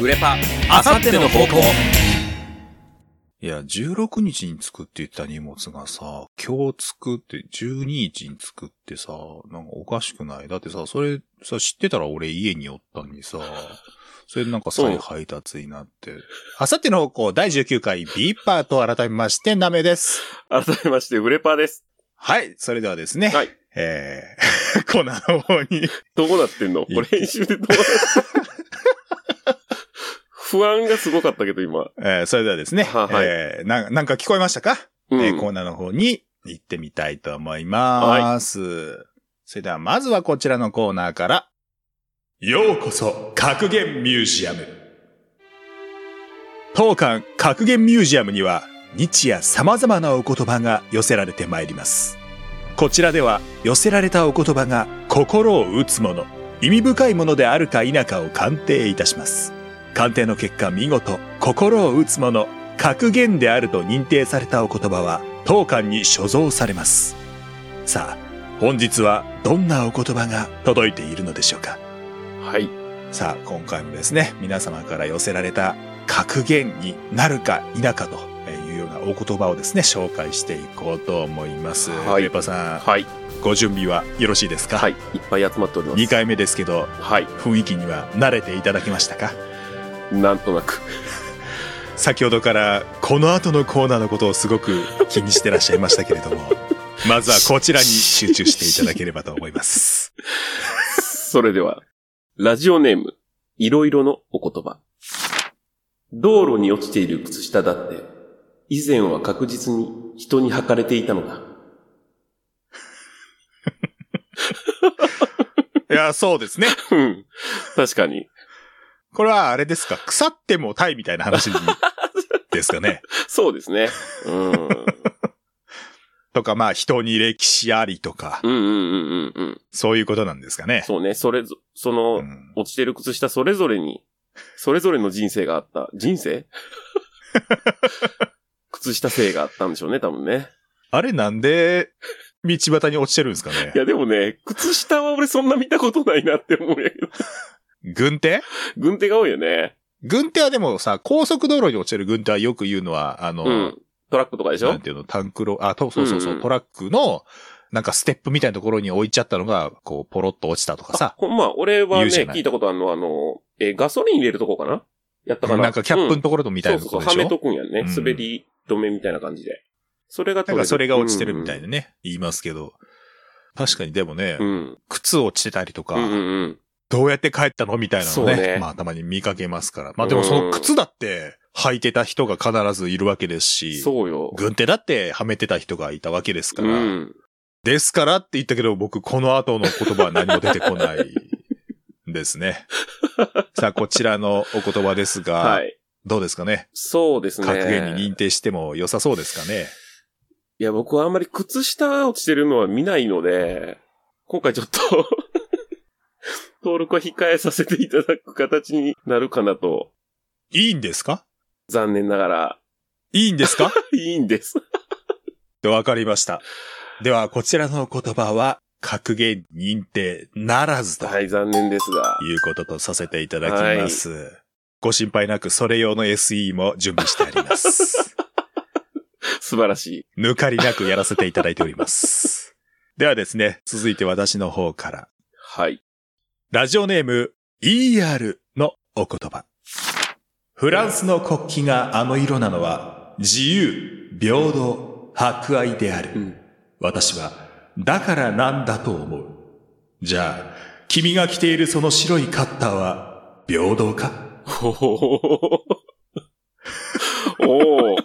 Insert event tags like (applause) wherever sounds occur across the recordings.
売れパ、あさっての方向。いや、16日に作って言った荷物がさ、今日作って12日に作ってさ、なんかおかしくない？だってさ、それさ、知ってたら俺家におったのにさ、それでなんか再配達になって。あさっての方向第19回ビーパーと改めまして、ナメです。改めまして、売れパーです。はい、それではですね。はい。えー、(laughs) コーナーの方に。どうなってんの？これ編集でどうなって不安がすごかったけど、今。えー、それではですね。ははいえー、な、なんか聞こえましたか、うんえーコーナーの方に行ってみたいと思います。それではまずはこちらのコーナーから。ようこそ、格言ミュージアム。当館格言ミュージアムには、日夜様々なお言葉が寄せられてまいります。こちらでは寄せられたお言葉が心を打つもの、意味深いものであるか否かを鑑定いたします。鑑定の結果見事心を打つもの格言であると認定されたお言葉は当館に所蔵されますさあ本日はどんなお言葉が届いているのでしょうか？はい。さあ今回もですね皆様から寄せられた格言になるか否かというようなお言葉をですね紹介していこうと思います、はいペーパーさんはい。ご準備はよろしいですか、はい。いっぱい集まっております。2回目ですけどはい。雰囲気には慣れていただけましたか？なんとなく。先ほどからこの後のコーナーのことをすごく気にしてらっしゃいましたけれども、(laughs) まずはこちらに集中していただければと思います。(laughs) それでは、ラジオネーム、いろいろのお言葉。道路に落ちている靴下だって、以前は確実に人に履かれていたのだ。(laughs) いや、そうですね。うん。確かに。これはあれですか？腐ってもタイみたいな話 (laughs) ですかね？そうですね。うん。とか、まあ人に歴史ありとか、うんうんうんうんうん。そういうことなんですかね？そうね。それぞ、その、うん落ちてる靴下それぞれに、それぞれの人生があった。人生？(laughs) 靴下性があったんでしょうね、多分ね。あれなんで道端に落ちてるんですかね？いや、でもね、靴下は俺そんな見たことないなって思うんやけど。軍手？軍手が多いよね。軍手はでもさ、高速道路に落ちてる軍手はよく言うのは、あの、うん。トラックとかでしょ？なんていうの、タンクロ、あ、とそうそうそう、うんうんトラックの、なんかステップみたいなところに置いちゃったのが、こう、ポロッと落ちたとかさ、ほんま、俺はね、聞いたことあるのは、あの、え、ガソリン入れるとこかな？やったかな？なんかキャップのところとみたいなそうそうそう、ところでしょ、はめとくんやんね。うん滑り止めみたいな感じで。それがなんかそれが落ちてるみたいで。でね、言いますけど、確かにでもね、うんうん。靴落ちてたりとか、うんうんうん。どうやって帰ったの？みたいなのねそうねまあたまに見かけますから。まあでもその靴だって履いてた人が必ずいるわけですし、そうよ。軍手だってはめてた人がいたわけですから、うん。ですからって言ったけど、僕、この後の言葉は何も出てこないですね。(laughs) さあ、こちらのお言葉ですが、はい。どうですかね？そうですね。格言に認定しても良さそうですかね？いや、僕はあんまり靴下落ちてるのは見ないので、今回ちょっと、登録は控えさせていただく形になるかなと、いいんですか？残念ながら、いいんですか？(laughs) いいんです。わかりました。では、こちらのお言葉は、格言認定ならずとはい、残念ですが。いうこととさせていただきます。ご心配なく、それ用の SE も準備してあります。(laughs) 素晴らしい。抜かりなくやらせていただいております。ではですね、続いて私の方から。はい。ラジオネーム ER のお言葉。フランスの国旗があの色なのは自由、平等、博愛である。うん。私はだからなんだと思う。じゃあ、君が着ているその白いカッターは平等か？ほほほほ。おー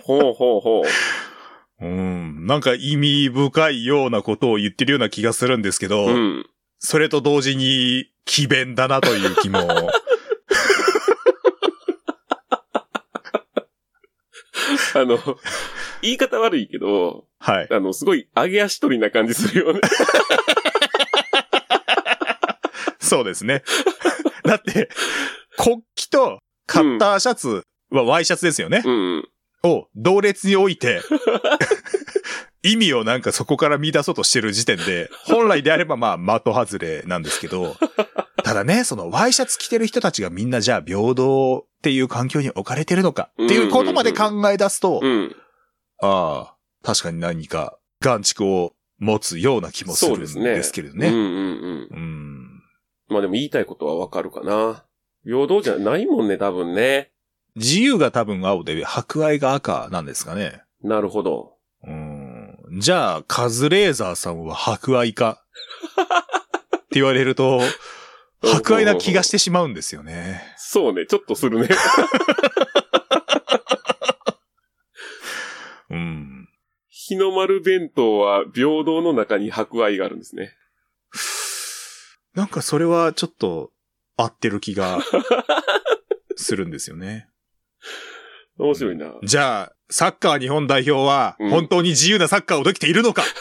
(laughs) ほうほうほう。うん、なんか意味深いようなことを言ってるような気がするんですけど、うん。それと同時に、奇弁だなという気も。(laughs) あの、言い方悪いけど、はい。あの、すごい上げ足取りな感じするよね。そうですね。(laughs) だって、国旗とカッターシャツはワイシャツですよね。うん。を同列に置いて、(laughs) 意味をなんかそこから見出そうとしてる時点で、(laughs) 本来であればまあ的外れなんですけど、(laughs) ただね、そのワイシャツ着てる人たちがみんなじゃあ平等っていう環境に置かれてるのかっていうことまで考え出すと、うん。ああ、確かに何か眼蓄を持つような気もするんですけれどね。うんうんうん。うんまあでも言いたいことはわかるかな。平等じゃないもんね、多分ね。自由が多分青で、博愛が赤なんですかね。なるほど。うん。じゃあ、カズレーザーさんは博愛か？(laughs) って言われると、博愛な気がしてしまうんですよね。そうね、ちょっとするね。(laughs) うん。日の丸弁当は平等の中に博愛があるんですね。なんかそれはちょっと合ってる気がするんですよね。(laughs) 面白いな。じゃあ、サッカー日本代表はうん本当に自由なサッカーをできているのか、(laughs)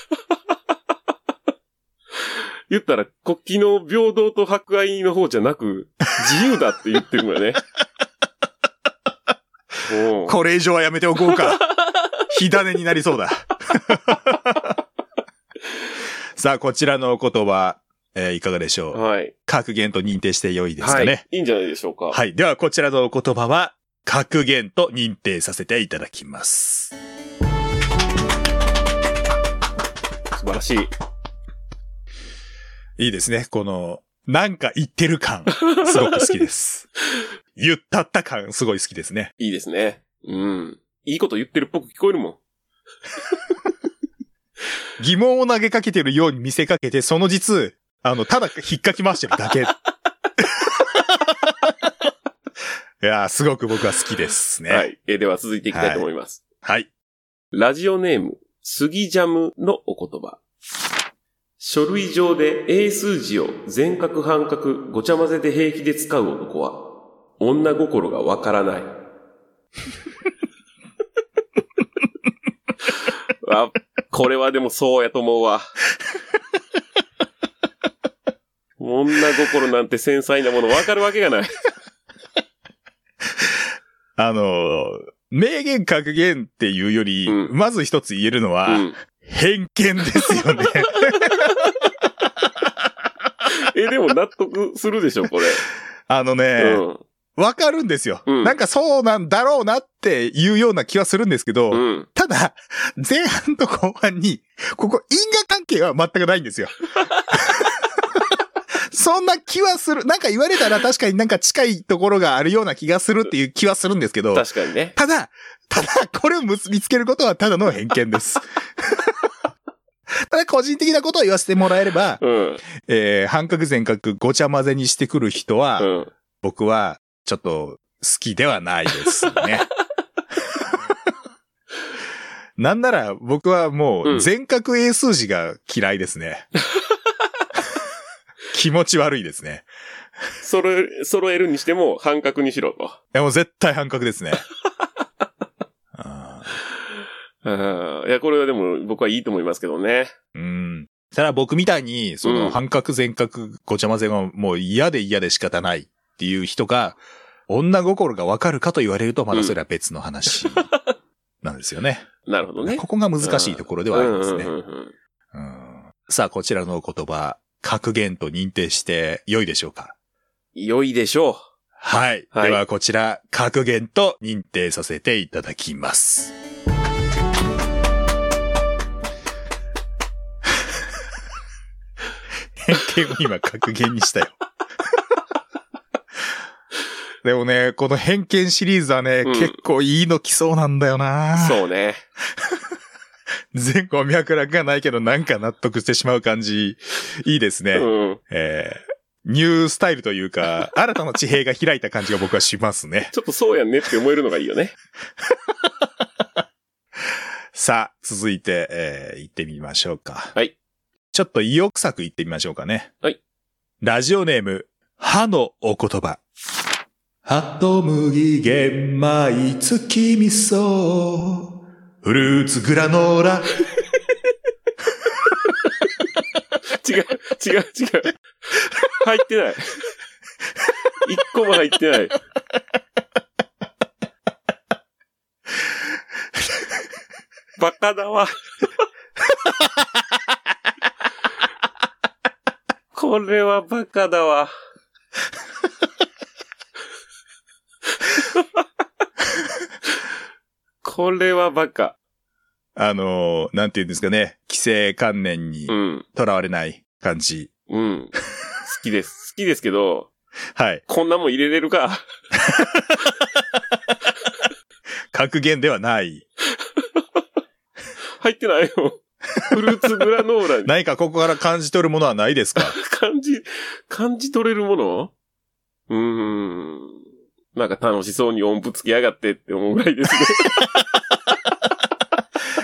言ったら国旗の平等と博愛の方じゃなく、自由だって言ってるのよね。(laughs) これ以上はやめておこうか。火種になりそうだ。(laughs) さあ、こちらのお言葉、えーいかがでしょう？はい。格言と認定して良いですかはいね。。いいんじゃないでしょうか。はい。では、こちらのお言葉は、格言と認定させていただきます。素晴らしい。いいですね。この、なんか言ってる感、(laughs) すごく好きです。言ったった感、すごい好きですね。いいですね。うん。いいこと言ってるっぽく聞こえるもん。(laughs) 疑問を投げかけてるように見せかけて、その実、あの、ただ引っかき回してるだけ。(laughs) いやー、すごく僕は好きですね。はい。えーでは続いていきたいと思います。はい。ラジオネーム、杉ジャムのお言葉。書類上で英数字を全角半角ごちゃ混ぜで平気で使う男は、女心がわからない。(laughs) あ、これはでもそうやと思うわ。(laughs) 女心なんて繊細なものわかるわけがない。あのー、名言格言っていうより、うんまず一つ言えるのは、うん。偏見ですよね。(laughs) え、でも納得するでしょ、これ。あのね、うん。わかるんですよ、うんなんかそうなんだろうなっていうような気はするんですけど、うん。ただ、前半と後半に、ここ因果関係は全くないんですよ。そんな気はする。なんか言われたら確かになんか近いところがあるような気がするっていう気はするんですけど、確かにね。ただ、ただ、これを結びつけることはただの偏見です。(laughs) ただ、個人的なことを言わせてもらえれば、うん。えー、半角全角ごちゃ混ぜにしてくる人は、うん。僕は、ちょっと、好きではないですね。(laughs) なんなら、僕はもうんう、全角英数字が嫌いですね。(laughs) 気持ち悪いですね。揃え、揃えるにしても半角にしろと。いや、もう絶対半角ですね。(laughs) あうん。いや、これはでも僕はいいと思いますけどね。ーうん。ただ僕みたいに、そうんの、半角全角ごちゃ混ぜがもう嫌で嫌で仕方ないっていう人が、女心がわかるかと言われると、まだそれは別の話 (laughs) なんですよね。なるほどね。ここが難しいところではありますね。うんうんうんうんうんさあ、こちらのお言葉、格言と認定して良いでしょうか？良いでしょはい。はいでは、こちら、格言と認定させていただきます。偏見を今格言にしたよ。でもね、この偏見シリーズはね、うん結構いいの来そうなんだよなう。そうね。前後脈絡がないけどなんか納得してしまう感じ、いいですね。うん。えーニュースタイルというか、新たな地平が開いた感じが僕はしますね。(laughs) ちょっとそうやんねって思えるのがいいよね。(laughs) さあ、続いて、えー行ってみましょうか。はい。ちょっと意欲作行ってみましょうかね。はい。ラジオネーム、歯のお言葉。ハト麦玄米月味噌。フルーツグラノーラ。違う、違う、違う。入ってない。一個も入ってない。バカだわ。これはバカだわ。これはバカ。あのー、なんて言うんですかね。規制観念にうん。とらわれない感じ。うん。好きです。(laughs) 好きですけど、はい。こんなもん入れれるか？格言ではない。(laughs) 入ってないよ。フルーツグラノーラに (laughs) 何かここから感じ取るものはないですか？感じ、感じ取れるもの？うーん。なんか楽しそうに音符つけやがってって思うぐらいですね。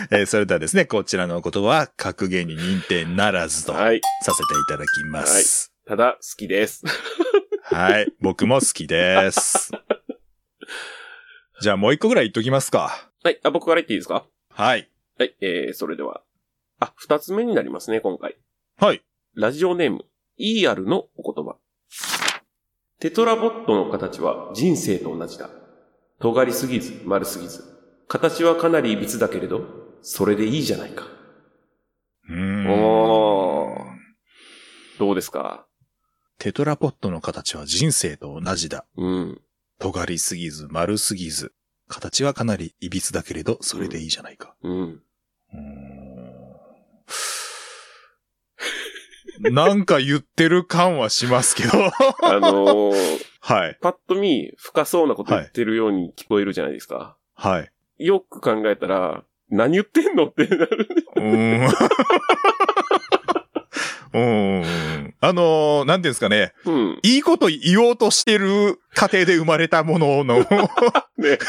(laughs) えーそれではですね、こちらの言葉は格言に認定ならずとさはい。せていただきます。ただ、好きです。(laughs) はい。僕も好きです。(laughs) じゃあもう一個ぐらい言っときますか。はい。あ、僕から言っていいですか？はい。はい。えー、それでは。あ、二つ目になりますね、今回。はい。ラジオネーム、ER のお言葉。テトラボットの形は人生と同じだ。尖りすぎず、丸すぎず。形はかなり歪だけれど、それでいいじゃないか。うーんどうですか？テトラポットの形は人生と同じだ。うん。尖りすぎず、丸すぎず。形はかなり歪だけれど、それでいいじゃないか。うん。うーんなんか言ってる感はしますけど。あのー、(laughs) はい。パッと見、深そうなこと言ってるように聞こえるじゃないですか。はい。よく考えたら、何言ってんのってなる。うーん。うーん。あのーなんていうんですかね。うん。いいこと言おうとしてる過程で生まれたものの (laughs) ね。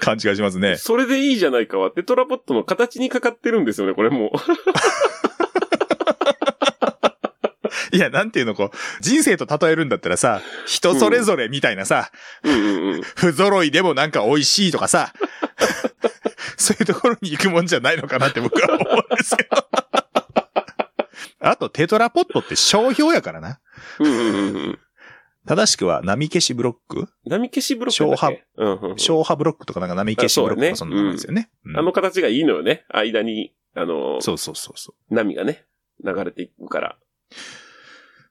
感じがしますね。それでいいじゃないかは、テトラポットの形にかかってるんですよね、これも (laughs) いや、なんていうの、こう、人生と例えるんだったらさ、人それぞれみたいなさ、う。うんうんうん。不揃いでもなんか美味しいとかさ、(laughs) そういうところに行くもんじゃないのかなって僕は思うんですけど。(laughs) あと、テトラポットって商標やからな。うんうんうんうん。正しくは波消しブロック？波消しブロックだっけ？うんうんうん。消波ブロックとかなんか波消しブロックとかあそんなもんですよね。うんあの形がいいのよね。間に、あの、そうそうそうそう。波がね、流れていくから。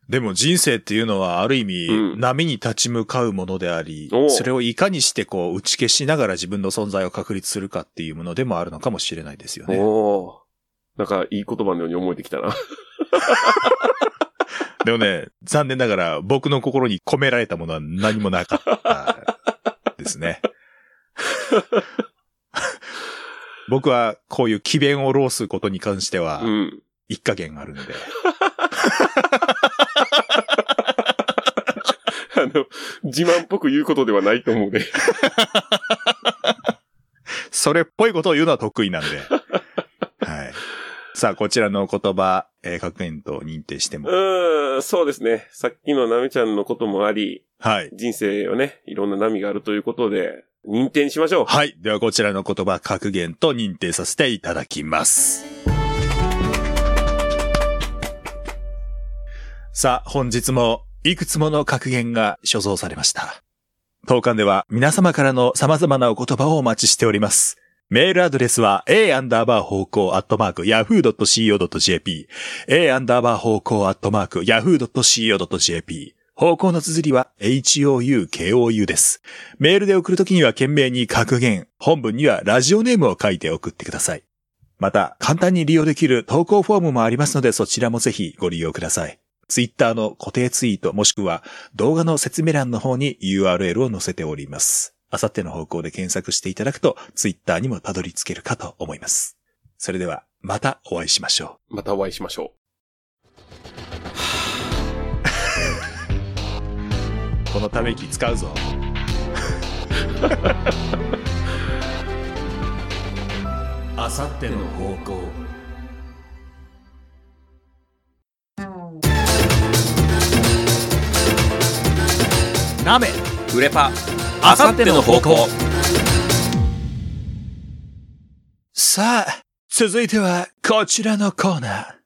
でも人生っていうのはある意味、うん波に立ち向かうものでありお、うそれをいかにしてこう打ち消しながら自分の存在を確立するかっていうものでもあるのかもしれないですよね。おーなんか、いい言葉のように思えてきたな。(laughs) でもね、残念ながら僕の心に込められたものは何もなかったですね。(laughs) 僕はこういう奇弁を浪すことに関してはうん。一加減あるんで。(laughs) あの、(laughs) 自慢っぽく言うことではないと思うね。(laughs) それっぽいことを言うのは得意なんで。(laughs) はい。さあ、こちらの言葉、えー、格言と認定してうも。ーん、そうですね。さっきのナミちゃんのこともあり、はい。人生をね、いろんな波があるということで、認定にしましょう。はい。では、こちらの言葉、格言と認定させていただきます。さあ、本日も、いくつもの格言が所蔵されました。当館では、皆様からの様々なお言葉をお待ちしております。メールアドレスは a アンダーバー方向アットマーク yahoo.co.jp a アンダーバー方向アットマーク yahoo.co.jp 方向の綴りは houkou です。メールで送るときには懸命に格言、本文にはラジオネームを書いて送ってください。また、簡単に利用できる投稿フォームもありますので、そちらもぜひご利用ください。ツイッターの固定ツイートもしくは動画の説明欄の方に URL を載せております。あさっての方向で検索していただくと、ツイッターにもたどり着けるかと思います。それでは、またお会いしましょまたお会いしましょう。(laughs) このため息使うぞ。(laughs) あさっての方向なめ売れパあさっての方向さあ、続いてはこちらのコーナ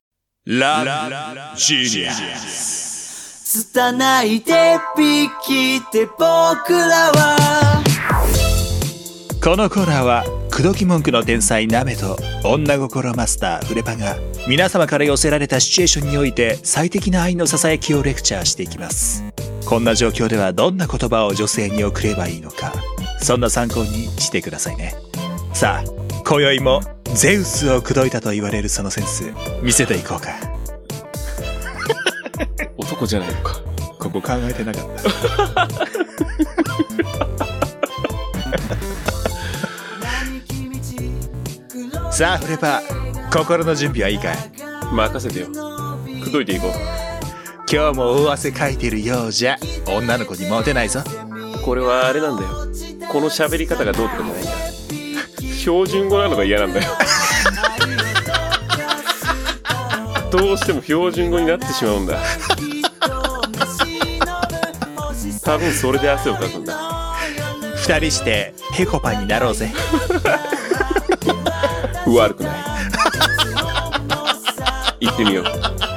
ー。ラ・ジーニアス。拙い手引きで僕らはこのコーナーは、口説き文句の天才ナメと女心マスターフレパが皆様から寄せられたシチュエーションにおいて最適な愛の囁きをレクチャーしていきます。こんな状況ではどんな言葉を女性に送ればいいのか、そんな参考にしてくださいね。さあ、今宵もゼウスを口説いたと言われるそのセンス、見せていこうか。(laughs) 男じゃないのか。ここ考えてなかった。(laughs) さあ、フレパー、心の準備はいいかい？任せてよ。口説いていこ今日も大汗かいてるようじゃ、女の子にモテないぞ。う。これはあれなんだよ。この喋り方がどうとかじゃないんだ。標準語なのが嫌なんだよ。(laughs) どうしても標準語になってしまうんだ。多分それで汗をかくんだ。二人して、ペコパになろうぜ。(laughs) 悪くない。行ってみよう。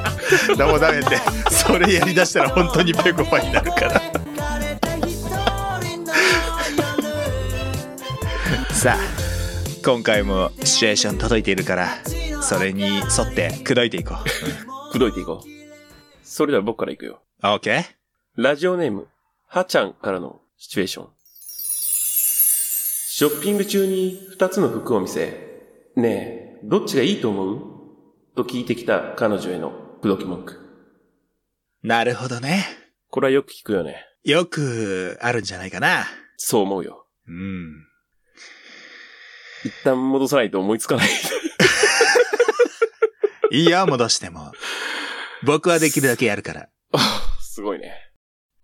でもダメって、それやりだしたら本当にペコパになるから。(laughs) さあ、今回もシチュエーション届いているから、それに沿って口説いていこ口説いていこう。それでは僕から行くよ。う。オッケーラジオネーム、はちゃんからのシチュエーション。ショッピング中に二つの服を見せ、ねえ、どっちがいいと思う？と聞いてきた彼女への口説き文句。なるほどね。これはよく聞くよね。よくあるんじゃないかな。そう思うよ。うん。一旦戻さないと思いつかない。いいよ、戻しても。僕はできるだけやるから。すごいね。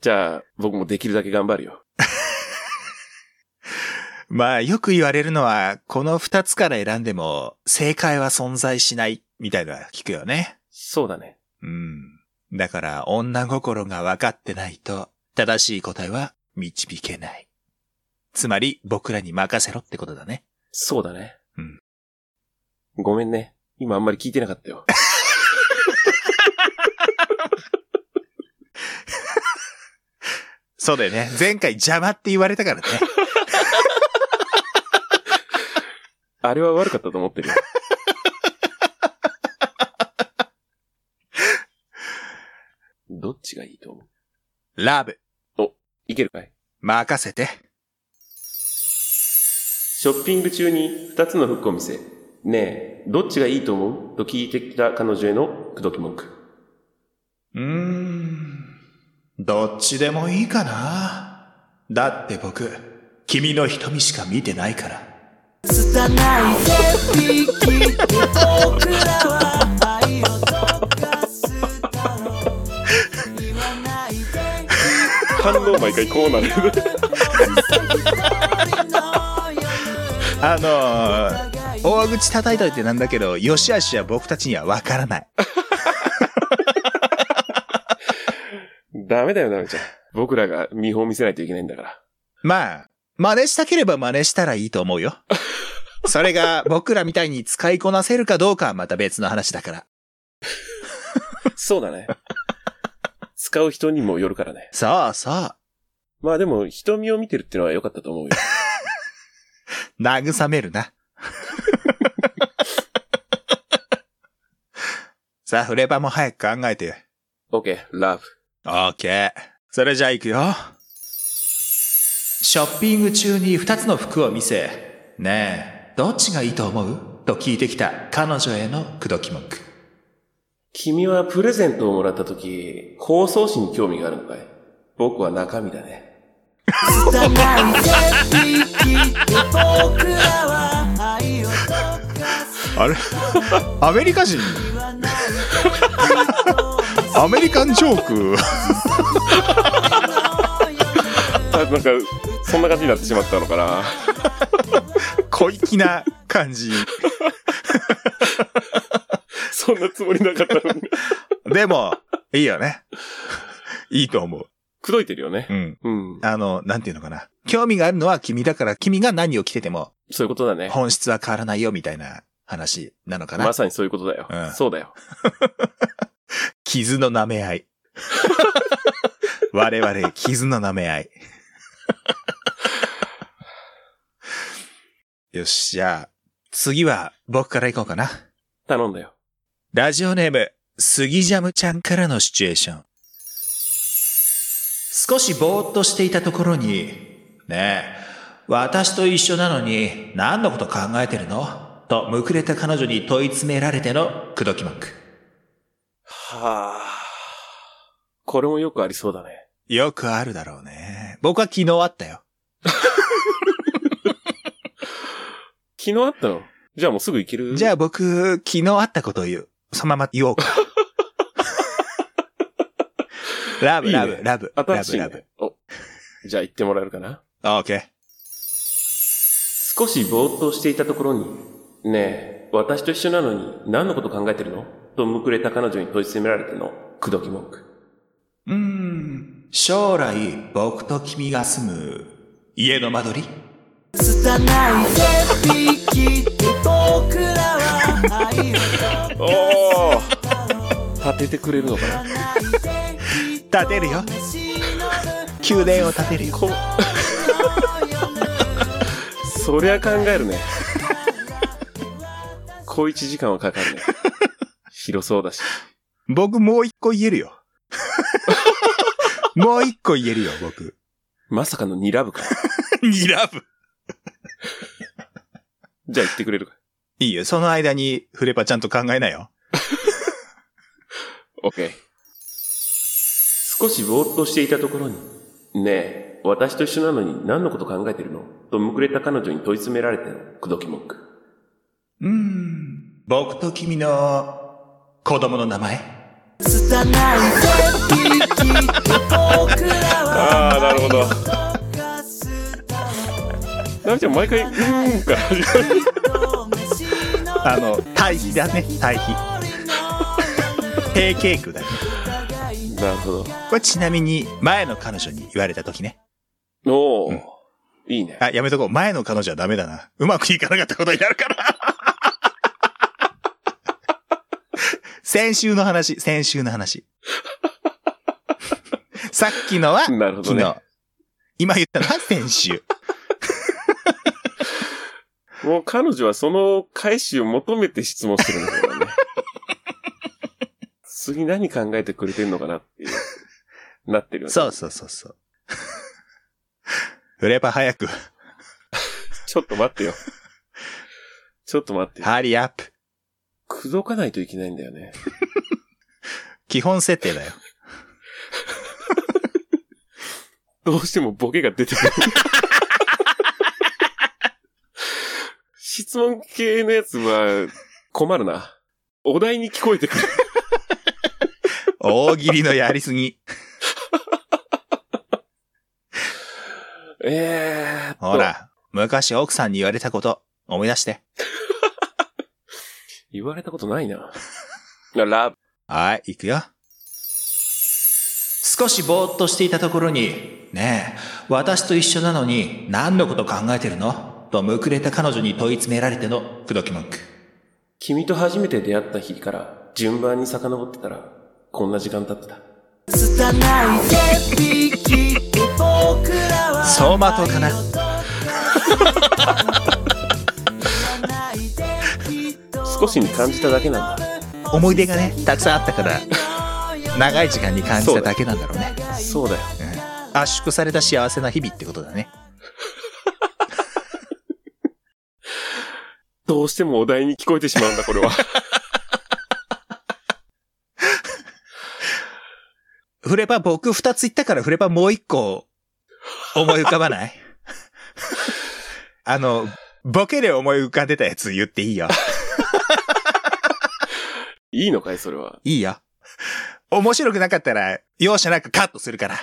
じゃあ、僕もできるだけ頑張るよ。(laughs) まあ、よく言われるのは、この二つから選んでも、正解は存在しない、みたいな聞くよね。そうだね。うん。だから、女心が分かってないと、正しい答えは導けない。つまり、僕らに任せろってことだね。そうだね。うん。ごめんね。今あんまり聞いてなかったよ。(laughs) そうだよね。前回邪魔って言われたからね。(laughs) あれは悪かったと思ってるよ。どっちがいいと思う？ラブ、いけるかい？任せて。ショッピング中に二つの服を見せ、ねえ、どっちがいいと思う？と聞いてきた彼女への口説き文句。うーん。どっちでもいいかな。だって僕、君の瞳しか見てないから。拙い僕らは反応毎回こうなる。(laughs) あのー、大口叩いといてなんだけど、良し悪しは僕たちにはわからない。(laughs) ダメだよ、ダメちゃん。僕らが見本見せないといけないんだから。まあ、真似したければ真似したらいいと思うよ。(laughs) それが僕らみたいに使いこなせるかどうかはまた別の話だから。そうだね。使う人にもよるからね。そうそう。まあでも、瞳を見てるってのは良かったと思うよ。(laughs) 慰めるな。(laughs) さあ、フレパも早く考えてよ。OK, love. オッケー。それじゃあ行くよ。ショッピング中に二つの服を見せ、ねえ、どっちがいいと思う？と聞いてきた彼女への口説き文句。君はプレゼントをもらった時、包装紙に興味があるのかい？僕は中身だね。あれ？(laughs) アメリカ人？(laughs) アメリカンジョーク？あ、なんか、そんな感じになってしまったのかな。(laughs) 小粋な感じ。そんなつもりなかったのに。(laughs) でも、いいよね。いいと思う。口説いてるよね。うん。うん。あの、なんていうのかな。興味があるのは君だから、君が何を着てても、そういうことだね。本質は変わらないよ、みたいな話なのかな。まさにそういうことだよ。うんそうだよ。(laughs) 傷の舐め合い。我々、傷の舐め合い。(laughs) よし、じゃあ、次は僕から行こうかな。頼んだよ。ラジオネーム、杉ジャムちゃんからのシチュエーション。少しぼーっとしていたところに、ねえ、私と一緒なのに何のこと考えてるの？とむくれた彼女に問い詰められての口説き文句。はあ。これもよくありそうだね。よくあるだろうね。僕は昨日あったよ。昨日あったの？じゃあもうすぐ行ける？じゃあ僕、昨日あったことを言う。そのまま言おうか。(laughs) ラブ、ラブ、ラブ、ラブ、新しいねラブ。お。じゃあ行ってもらえるかな？オッケー。少しぼーっとしていたところに、ねえ、私と一緒なのに何のこと考えてるの？とむくれた彼女に問い詰められての口説き文句。うーん。将来、僕と君が住む家の間取り？拙い僕ら (laughs) おお立ててくれるのかな？建てるよ。宮殿を建てるよ。こそりゃ考えるね。小一時間はかかるね。広そうだし。僕もう一個言えるよ。(laughs) もう一個言えるよ、僕。まさかの2ラブか。にラブ。じゃあ言ってくれるか。いいよ、その間にフレパちゃんと考えなよ。オッケー。少しぼーっとしていたところに、ねえ、私と一緒なのに何のこと考えてるの？とむくれた彼女に問い詰められての口説き文句。うーん。僕と君の子供の名前？ああ、なるほど。なみちゃん毎回、うーんから始まる。あの、対比だね、対比。平ケークだね。なるほど。これちなみに、前の彼女に言われた時ね。おお、うんいいね。あ、やめとこう。前の彼女はダメだな。うまくいかなかったことになるから。(laughs) 先週の話、先週の話。(laughs) さっきのは、なるほどね昨日。今言ったのは先週。もう彼女はその返しを求めて質問してるんだからね。(laughs) 次何考えてくれてんのかなっていう、なってるよね。そうそうそうそう。フレパ早く。ちょっと待ってよ。ちょっと待ってよ。ハリーアップ。口説かないといけないんだよね。基本設定だよ。(laughs) どうしてもボケが出てくる。質問系のやつは困るな。お題に聞こえてくる。大喜利のやりすぎ。えーっと。ほ。ら、昔奥さんに言われたこと、思い出して。(laughs) 言われたことないな。ラブ。はい、行くよ。少しぼーっとしていたところに、ねえ、私と一緒なのに何のこと考えてるの？とむくれた彼女に問い詰められての口説き文句。君と初めて出会った日から順番に遡ってたら、こんな時間経ってた。拙いで僕らは走馬灯かな少しに感じただけなんだ。思い出がね、たくさんあったから、長い時間に感じただけなんだろうね。そうだよ。うん圧縮された幸せな日々ってことだね。どうしてもお題に聞こえてしまうんだ、これは。フレパ僕二つ言ったからフレパもう一個思い浮かばない？(laughs) あの、ボケで思い浮かんでたやつ言っていいよ。(laughs) いいのかい、それは。いいよ。面白くなかったら容赦なくカットするから。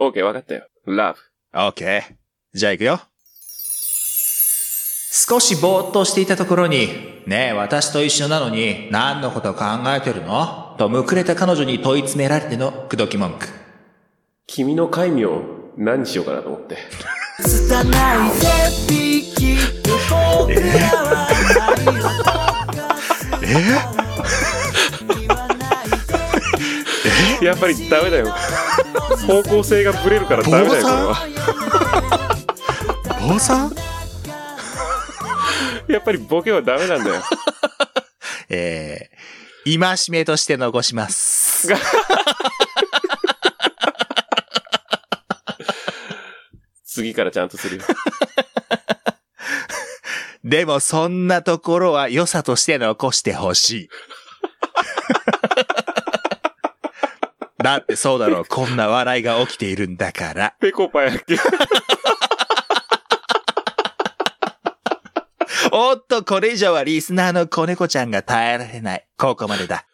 オーケー、わかったよ。ラブ。オッケー。じゃあ行くよ。少しぼーっとしていたところに、ねえ、私と一緒なのに何のこと考えてるの？とむくれた彼女に問い詰められての口説き文句。君の戒名、何にしようかなと思って。拙い線引きで僕らは愛を溶かすだろう言わないでやっぱりダメだよ。方向性がブレるからダメだよ、これは。坊さん？(laughs) やっぱりボケはダメなんだよ。(laughs) えー、今しめとして残します。(laughs) 次からちゃんとするよ。でもそんなところは良さとして残してほしい。だってそうだろう、こんな笑いが起きているんだから。ペコパやっけおっと、これ以上はリスナーの子猫ちゃんが耐えられない。ここまでだ。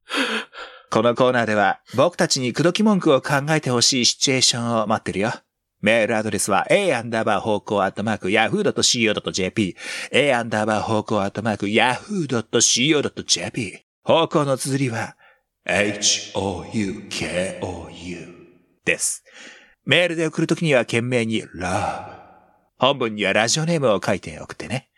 このコーナーでは、僕たちに口説き文句を考えてほしいシチュエーションを待ってるよ。メールアドレスは a アンダーバー方向アットマーク yahoo.co.jp a アンダーバー方向アットマーク yahoo.co.jp 方向の綴りは h-o-u-k-o-u です。メールで送るときには懸命に love 本文にはラジオネームを書いて送ってね。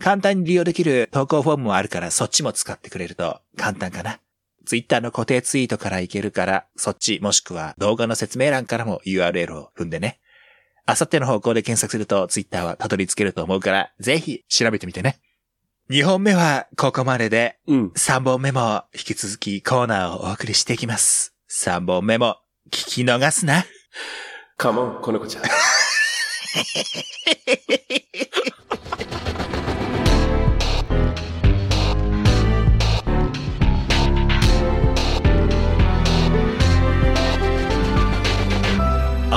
簡単に利用できる投稿フォームもあるからそっちも使ってくれると簡単かな。ツイッターの固定ツイートからいけるから、そっちもしくは動画の説明欄からも URL を踏んでね。あさっての方向で検索するとツイッターはたどり着けると思うから、ぜひ調べてみてね。2本目はここまでで、うん。3本目も引き続きコーナーをお送りしていきます。3本目も聞き逃すな。(laughs) カモン、子猫ちゃん。(laughs)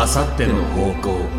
あさっての方向